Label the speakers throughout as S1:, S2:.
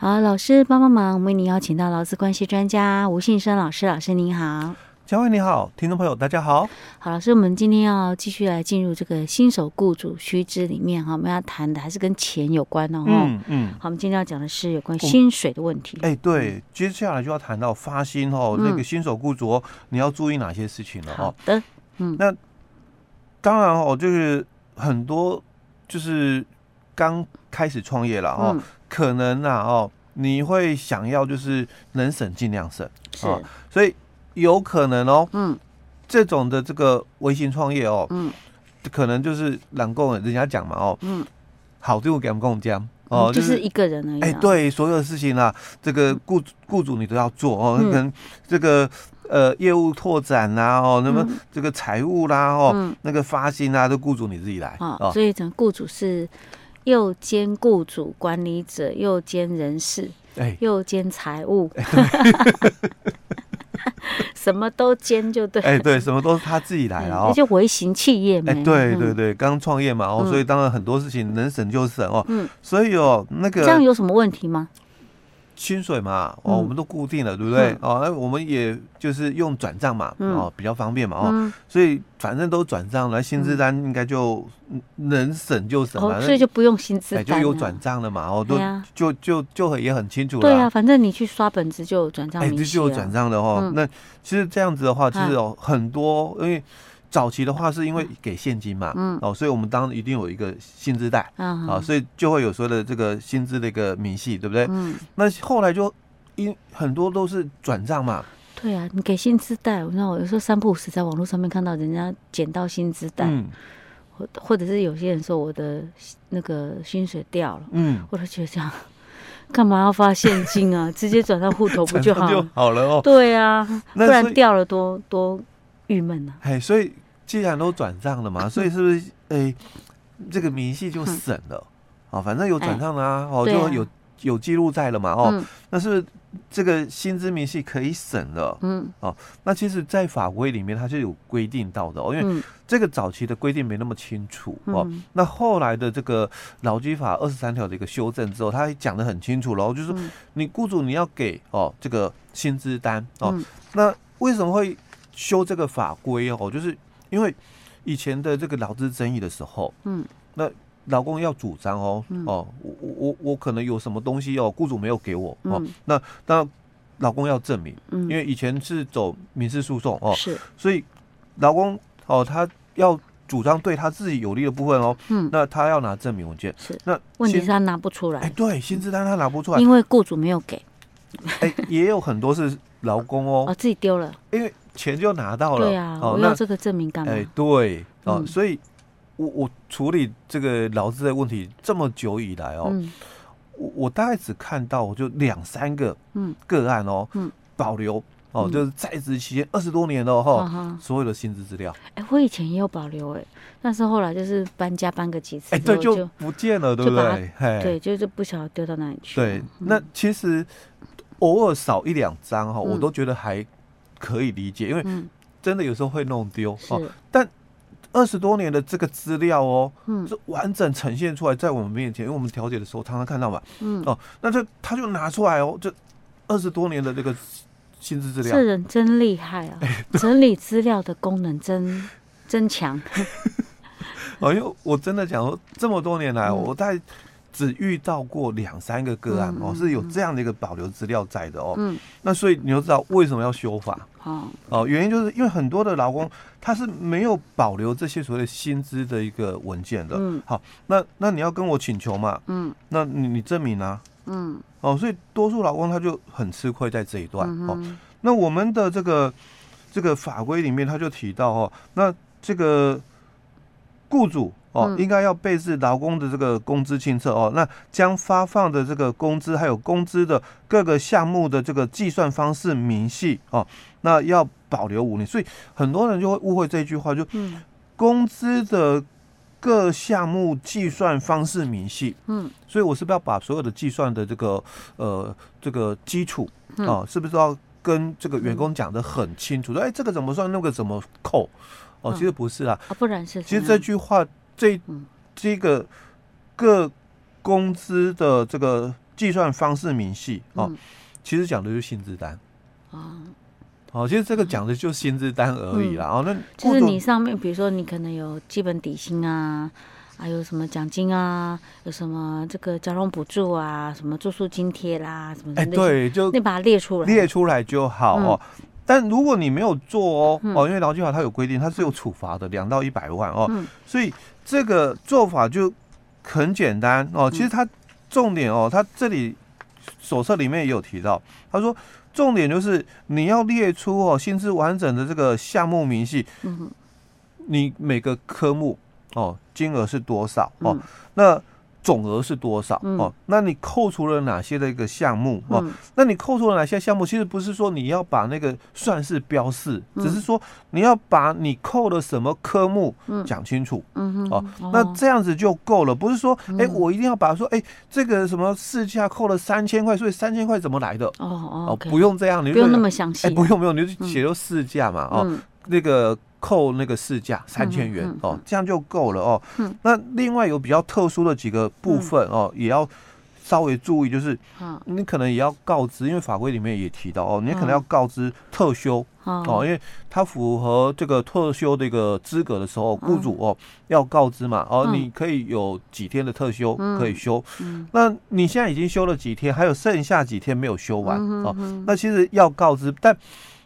S1: 好，老师帮帮忙，为您邀请到劳资关系专家吴信生老师，老师您好。
S2: 嘉惠你好，听众朋友大家好。
S1: 好，老师，我们今天要继续来进入这个新手雇主须知里面哈，我们要谈的还是跟钱有关哦。
S2: 嗯嗯。
S1: 好，我们今天要讲的是有关薪水的问题。
S2: 哎、欸，对，接下来就要谈到发薪哦，嗯、那个新手雇主哦，你要注意哪些事情了哦？
S1: 好的，嗯，
S2: 那当然哦，就是很多就是刚开始创业了哦，嗯、可能啊哦，你会想要就是能省尽量省，
S1: 啊，
S2: 所以。有可能哦，嗯，这种的这个微型创业哦，嗯，可能就是懒工人家讲嘛哦，嗯，好就给我们共讲哦，
S1: 就是一个人而已。
S2: 哎，对，所有的事情啊，这个雇雇主你都要做哦，可能这个呃业务拓展呐哦，那么这个财务啦哦，那个发薪啊，都雇主你自己来
S1: 哦。所以整个雇主是又兼雇主管理者，又兼人事，哎，又兼财务。什么都兼就对，
S2: 哎，对，什么都是他自己来了哦，
S1: 就微型企业嘛，
S2: 哎，对对对，刚创业嘛哦，所以当然很多事情能省就省哦，嗯，所以哦，那个
S1: 这样有什么问题吗？
S2: 薪水嘛，哦，我们都固定了，对不对？哦，那我们也就是用转账嘛，哦，比较方便嘛，哦，所以反正都转账了，薪资单应该就能省就省，
S1: 所以就不用薪资单，
S2: 就有转账了嘛，哦，都就就就也很清楚了。
S1: 对啊，反正你去刷本子就有转账，
S2: 哎，这就有转账的哦。那其实这样子的话，就是有很多，因为。早期的话是因为给现金嘛，嗯，哦，所以我们当然一定有一个薪资袋，啊，所以就会有所谓的这个薪资的一个明细，对不对？嗯，那后来就因很多都是转账嘛。
S1: 对啊，你给薪资袋，我知道我有时候三不五时在网络上面看到人家捡到薪资袋，嗯，或或者是有些人说我的那个薪水掉了，嗯，我都觉得这样干嘛要发现金啊？直接转到户头不就好
S2: 就好了哦？
S1: 对啊，不然掉了多多。郁闷呢，
S2: 哎，所以既然都转账了嘛，所以是不是哎，这个明细就省了。啊？反正有转账的啊，哦，就有有记录在了嘛，哦，那是这个薪资明细可以省了？嗯，哦，那其实，在法规里面它是有规定到的哦，因为这个早期的规定没那么清楚哦。那后来的这个劳基法二十三条的一个修正之后，它讲的很清楚了，就是你雇主你要给哦这个薪资单哦，那为什么会？修这个法规哦，就是因为以前的这个劳资争议的时候，嗯，那劳工要主张哦，嗯、哦，我我我可能有什么东西哦，雇主没有给我哦，嗯、那那劳工要证明，嗯，因为以前是走民事诉讼哦，是，所以劳工哦，他要主张对他自己有利的部分哦，嗯，那他要拿证明文件，
S1: 是，那问题是他拿不出来，
S2: 哎，对，薪资单他拿不出来，
S1: 因为雇主没有给，
S2: 哎，也有很多是劳工哦，
S1: 哦，自己丢了，
S2: 因为。钱就拿到了，
S1: 对啊，我要这个证明干嘛？
S2: 哎，对哦，所以，我我处理这个劳资的问题这么久以来哦，我我大概只看到我就两三个嗯个案哦，嗯保留哦，就是在职期间二十多年了哈，所有的薪资资料。
S1: 哎，我以前也有保留哎，但是后来就是搬家搬个几次，
S2: 哎，对，就不见了，对不对？
S1: 对，就是不晓得丢到哪里去。
S2: 对，那其实偶尔少一两张哈，我都觉得还。可以理解，因为真的有时候会弄丢哦。但二十多年的这个资料哦，是完整呈现出来在我们面前，因为我们调解的时候常常看到嘛。嗯哦，那这他就拿出来哦，这二十多年的这个薪资资料，
S1: 这人真厉害啊！整理资料的功能真真强。
S2: 哦，因为我真的讲说，这么多年来，我在。只遇到过两三个个案哦，是有这样的一个保留资料在的哦。嗯，那所以你就知道为什么要修法哦，原因就是因为很多的劳工他是没有保留这些所谓的薪资的一个文件的。嗯，好，那那你要跟我请求嘛？嗯，那你你证明啊？嗯，哦，所以多数劳工他就很吃亏在这一段哦。那我们的这个这个法规里面他就提到哦，那这个雇主。哦，应该要备置劳工的这个工资清册哦，那将发放的这个工资还有工资的各个项目的这个计算方式明细哦，那要保留五年，所以很多人就会误会这句话，就工资的各项目计算方式明细，嗯，所以我是不是要把所有的计算的这个呃这个基础啊，是不是要跟这个员工讲得很清楚？说哎，这个怎么算，那个怎么扣？哦，其实不是啊，
S1: 不然是
S2: 其实这句话。这这个各工资的这个计算方式明细哦，嗯、其实讲的就是薪资单啊。哦，其实这个讲的就是薪资单而已啦。嗯、哦，那
S1: 就是你上面，比如说你可能有基本底薪啊，还有什么奖金啊，有什么这个交通补助啊，什么住宿津贴啦，什么哎，
S2: 对，就
S1: 你把它列出来，
S2: 列出来就好哦。嗯、但如果你没有做哦，嗯、哦，因为劳基法它有规定，它是有处罚的，两到一百万哦。嗯、所以这个做法就很简单哦。其实它重点哦，它这里手册里面也有提到，他说。重点就是你要列出哦，薪资完整的这个项目明细，嗯，你每个科目哦，金额是多少哦？那总额是多少？哦？那你扣除了哪些的一个项目？哦？那你扣除了哪些项目？其实不是说你要把那个算式标示，只是说你要把你扣了什么科目讲清楚，嗯哦，那这样子就够了，不是说哎，我一定要把说哎，这个什么市价扣了三千块，所以三千块怎么来的？哦哦，不用这样，你
S1: 不用那么详细，
S2: 哎，不用不用，你就写就市价嘛，哦，那个。扣那个市价三千元哦，这样就够了哦。那另外有比较特殊的几个部分哦，也要稍微注意，就是你可能也要告知，因为法规里面也提到哦，你可能要告知特休哦，因为它符合这个特休的一个资格的时候，雇主哦要告知嘛哦，你可以有几天的特休可以休。那你现在已经休了几天，还有剩下几天没有休完哦，那其实要告知，但。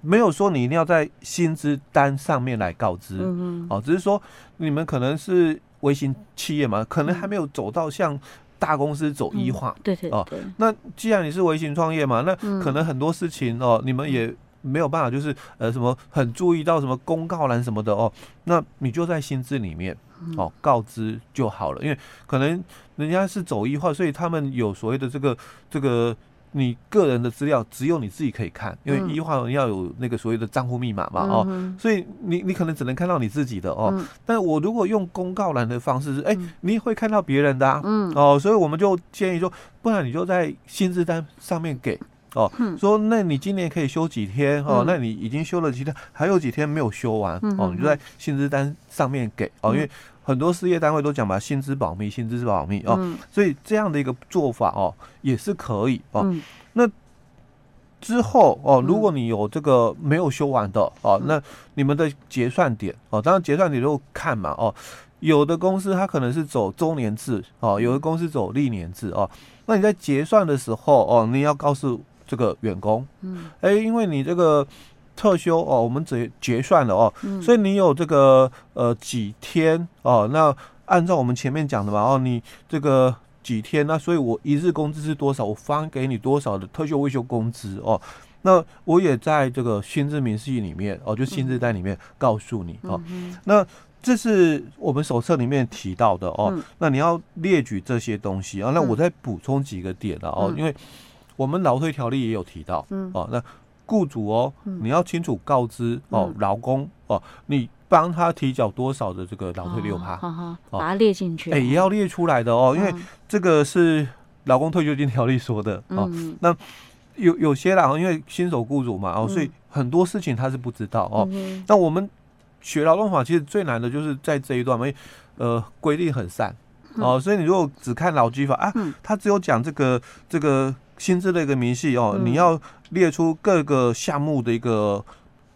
S2: 没有说你一定要在薪资单上面来告知，嗯、哦，只是说你们可能是微型企业嘛，可能还没有走到像大公司走一化，
S1: 对对哦。
S2: 那既然你是微型创业嘛，那可能很多事情哦，你们也没有办法，就是呃什么很注意到什么公告栏什么的哦，那你就在薪资里面哦告知就好了，因为可能人家是走一化，所以他们有所谓的这个这个。你个人的资料只有你自己可以看，因为医患要有那个所谓的账户密码嘛，哦，所以你你可能只能看到你自己的哦。但我如果用公告栏的方式是，哎，你也会看到别人的啊，哦，所以我们就建议说，不然你就在薪资单上面给哦，说那你今年可以休几天哦，那你已经休了几天，还有几天没有休完哦，你就在薪资单上面给哦，因为。很多事业单位都讲嘛，薪资保密，薪资是保密哦，嗯、所以这样的一个做法哦，也是可以哦。嗯、那之后哦，如果你有这个没有休完的哦，嗯、那你们的结算点哦，当然结算点就看嘛哦，有的公司它可能是走周年制哦，有的公司走历年制哦，那你在结算的时候哦，你要告诉这个员工，嗯，哎，因为你这个。特休哦，我们结结算了哦，嗯、所以你有这个呃几天哦，那按照我们前面讲的嘛哦，你这个几天，那所以我一日工资是多少，我发给你多少的特休未休工资哦，那我也在这个薪资明细里面哦，就薪资单里面告诉你哦，嗯、那这是我们手册里面提到的哦，嗯、那你要列举这些东西啊，那我再补充几个点了哦，嗯、因为我们劳退条例也有提到，嗯哦那。雇主哦，你要清楚告知哦，劳工哦，你帮他提缴多少的这个劳退六趴，
S1: 把它列进去，
S2: 哎，也要列出来的哦，因为这个是劳工退休金条例说的哦。那有有些啦，因为新手雇主嘛哦，所以很多事情他是不知道哦。那我们学劳动法其实最难的就是在这一段嘛，因为呃规定很散哦，所以你如果只看劳基法啊，他只有讲这个这个。薪资的一个明细哦，你要列出各个项目的一个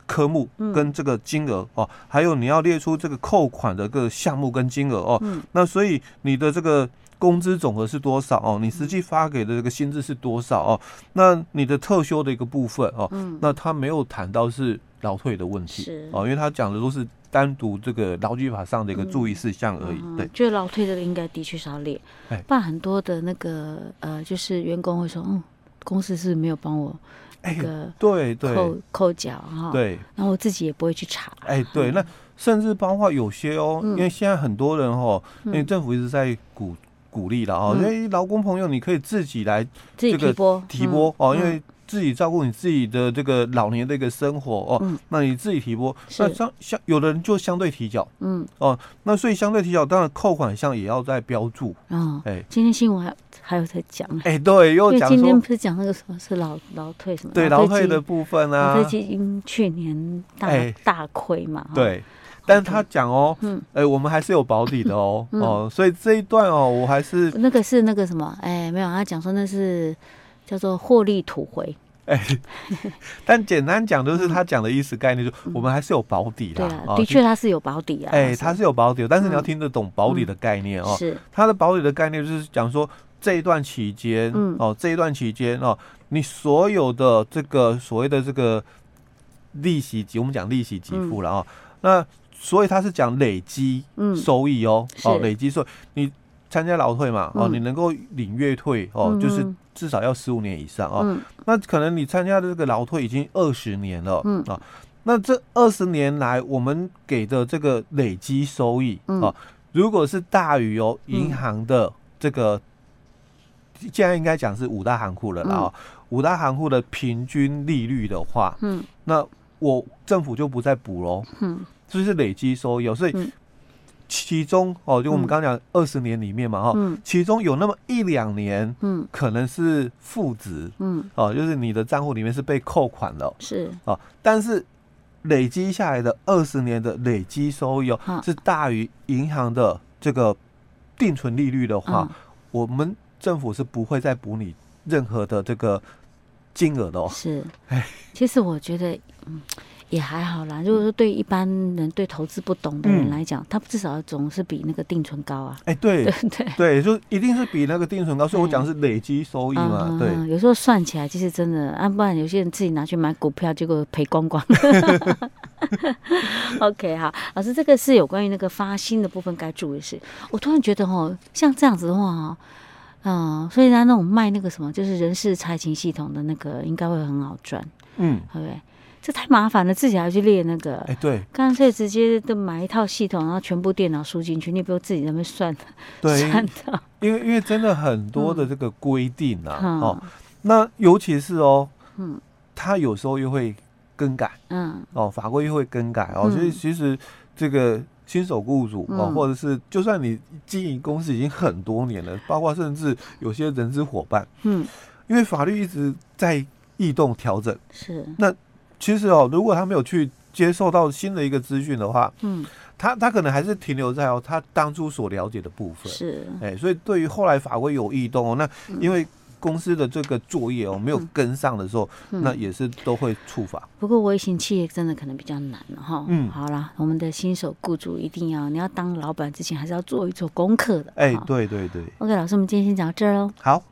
S2: 科目跟这个金额哦，还有你要列出这个扣款的个项目跟金额哦。那所以你的这个工资总额是多少哦？你实际发给的这个薪资是多少哦？那你的特休的一个部分哦，那他没有谈到是劳退的问题哦，因为他讲的都是。单独这个劳基法上的一个注意事项而已。对，
S1: 觉得劳退这个应该的确是要列，不然很多的那个呃，就是员工会说，嗯，公司是没有帮我那个对对扣扣缴哈，对，然后我自己也不会去查。
S2: 哎，对，那甚至包括有些哦，嗯、因为现在很多人哦，因为政府一直在鼓鼓励了哦，因为劳工朋友你可以自己来这个提拨提拨哦，因为。自己照顾你自己的这个老年的一个生活哦，嗯、那你自己提拨，那相相有的人就相对提缴，嗯。哦，那所以相对提缴，当然扣款项也要在标注。哦，哎，
S1: 今天新闻还还有在讲，
S2: 哎，对，又讲
S1: 今天不是讲那个什么是老老退什么？
S2: 对，老退的部分啊，
S1: 劳退基金去年大、哎、大亏嘛，
S2: 对。但是他讲哦，嗯，哎，我们还是有保底的哦，哦，所以这一段哦，我还是
S1: 那个是那个什么，哎，没有，他讲说那是叫做获利吐回。哎，
S2: 但简单讲就是他讲的意思概念，就我们还是有保底的。
S1: 对啊，的确他是有保底啊。
S2: 哎，他是有保底，但是你要听得懂保底的概念哦。是，他的保底的概念就是讲说这一段期间，哦，这一段期间哦，你所有的这个所谓的这个利息给我们讲利息给付了啊。那所以他是讲累积收益哦，哦，累积收益，你参加劳退嘛，哦，你能够领月退哦，就是。至少要十五年以上哦，嗯、那可能你参加的这个劳退已经二十年了，嗯。啊，那这二十年来我们给的这个累积收益，嗯、啊，如果是大于哦银行的这个，现在应该讲是五大行库了啦，嗯、五大行库的平均利率的话，嗯，那我政府就不再补喽，嗯，这是累积收益，所以。嗯其中哦，就我们刚刚讲二十年里面嘛，哈、嗯，其中有那么一两年，嗯，可能是负值，嗯，哦，就是你的账户里面是被扣款了，是。哦，但是累积下来的二十年的累积收益哦，是大于银行的这个定存利率的话，嗯、我们政府是不会再补你任何的这个金额的哦。是，哎，
S1: 其实我觉得，嗯。也还好啦。如果说对一般人对投资不懂的人来讲，嗯、他至少总是比那个定存高啊。
S2: 哎、欸，对 对对，对，就一定是比那个定存高。所以我讲是累积收益嘛。对，
S1: 有时候算起来其实真的，啊，不然有些人自己拿去买股票，结果赔光光。OK，好，老师，这个是有关于那个发薪的部分该注意的事。我突然觉得哦，像这样子的话哈，嗯，所以他那种卖那个什么，就是人事财情系统的那个，应该会很好赚。嗯，对不对？这太麻烦了，自己还要去列那个。哎，对，干脆直接都买一套系统，然后全部电脑输进去，你不用自己在那边算。
S2: 对，算的。因为因为真的很多的这个规定啊，哦，那尤其是哦，嗯，他有时候又会更改，嗯，哦，法规又会更改哦，所以其实这个新手雇主哦，或者是就算你经营公司已经很多年了，包括甚至有些人资伙伴，嗯，因为法律一直在异动调整，是那。其实哦，如果他没有去接受到新的一个资讯的话，嗯，他他可能还是停留在哦他当初所了解的部分，是，哎，所以对于后来法规有异动哦，那因为公司的这个作业哦没有跟上的时候，嗯、那也是都会触法。
S1: 不过微型企业真的可能比较难了哈。嗯，好啦，我们的新手雇主一定要，你要当老板之前还是要做一做功课的。
S2: 哎，对对对。
S1: OK，老师，我们今天先讲到这儿喽。
S2: 好。